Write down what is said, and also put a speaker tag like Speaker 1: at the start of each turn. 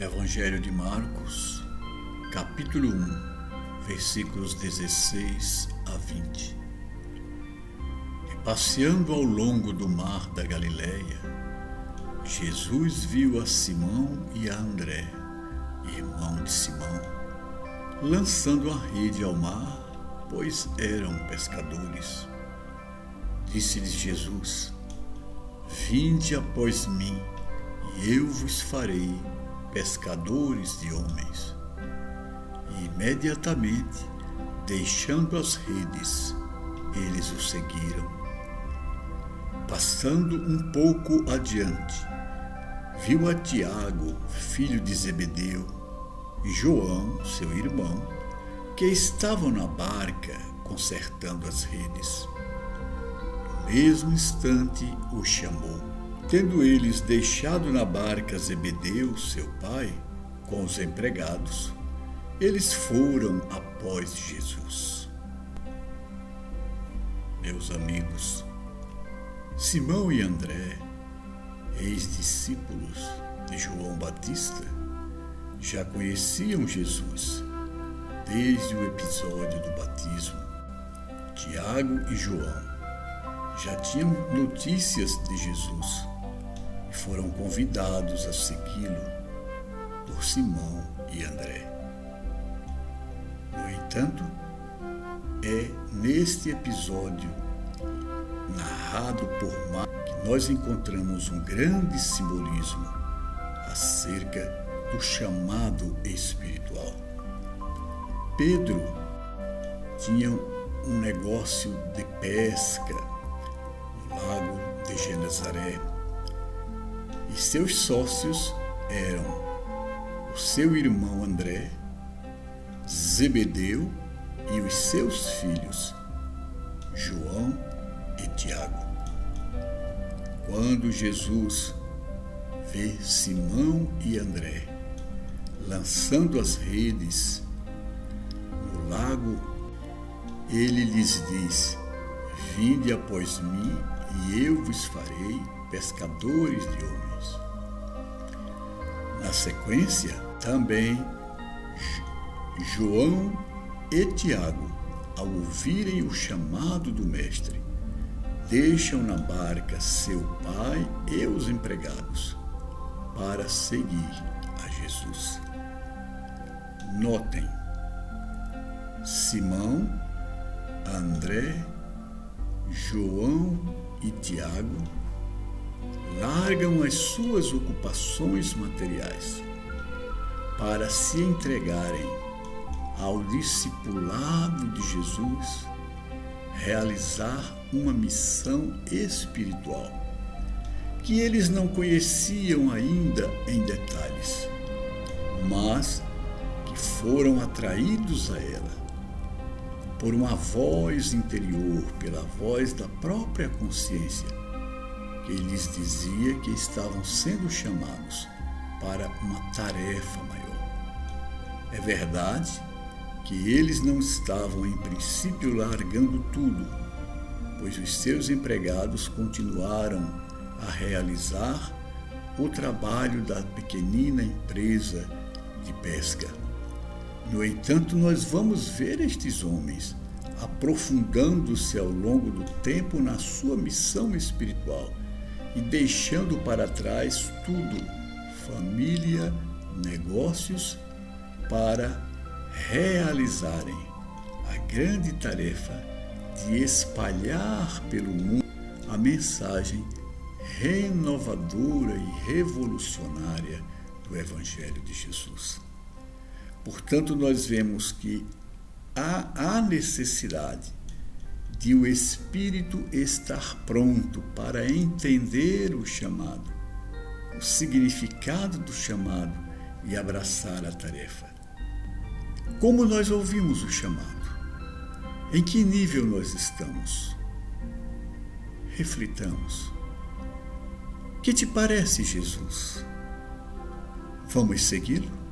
Speaker 1: Evangelho de Marcos, capítulo 1, versículos 16 a 20. E passeando ao longo do mar da Galileia, Jesus viu a Simão e a André, irmão de Simão, lançando a rede ao mar, pois eram pescadores. Disse-lhes Jesus: Vinde após mim, e eu vos farei pescadores de homens. E imediatamente, deixando as redes, eles o seguiram. Passando um pouco adiante, viu a Tiago, filho de Zebedeu, e João, seu irmão, que estavam na barca consertando as redes. No mesmo instante o chamou Tendo eles deixado na barca Zebedeu, seu pai, com os empregados, eles foram após Jesus. Meus amigos, Simão e André, ex-discípulos de João Batista, já conheciam Jesus desde o episódio do batismo. Tiago e João já tinham notícias de Jesus foram convidados a segui-lo por Simão e André. No entanto, é neste episódio, narrado por Marcos, que nós encontramos um grande simbolismo acerca do chamado espiritual. Pedro tinha um negócio de pesca no lago de Genezaré seus sócios eram o seu irmão André, Zebedeu e os seus filhos, João e Tiago. Quando Jesus vê Simão e André lançando as redes no lago, ele lhes diz: Vinde após mim, e eu vos farei pescadores de homens. Na sequência, também João e Tiago, ao ouvirem o chamado do Mestre, deixam na barca seu pai e os empregados para seguir a Jesus. Notem, Simão, André, João e Tiago largam as suas ocupações materiais para se entregarem ao discipulado de Jesus, realizar uma missão espiritual que eles não conheciam ainda em detalhes, mas que foram atraídos a ela por uma voz interior, pela voz da própria consciência que lhes dizia que estavam sendo chamados para uma tarefa maior. É verdade que eles não estavam, em princípio, largando tudo, pois os seus empregados continuaram a realizar o trabalho da pequenina empresa de pesca. No entanto, nós vamos ver estes homens aprofundando-se ao longo do tempo na sua missão espiritual e deixando para trás tudo família, negócios para realizarem a grande tarefa de espalhar pelo mundo a mensagem renovadora e revolucionária do Evangelho de Jesus. Portanto, nós vemos que há a necessidade de o espírito estar pronto para entender o chamado, o significado do chamado e abraçar a tarefa. Como nós ouvimos o chamado? Em que nível nós estamos? Reflitamos. Que te parece, Jesus? Vamos segui-lo?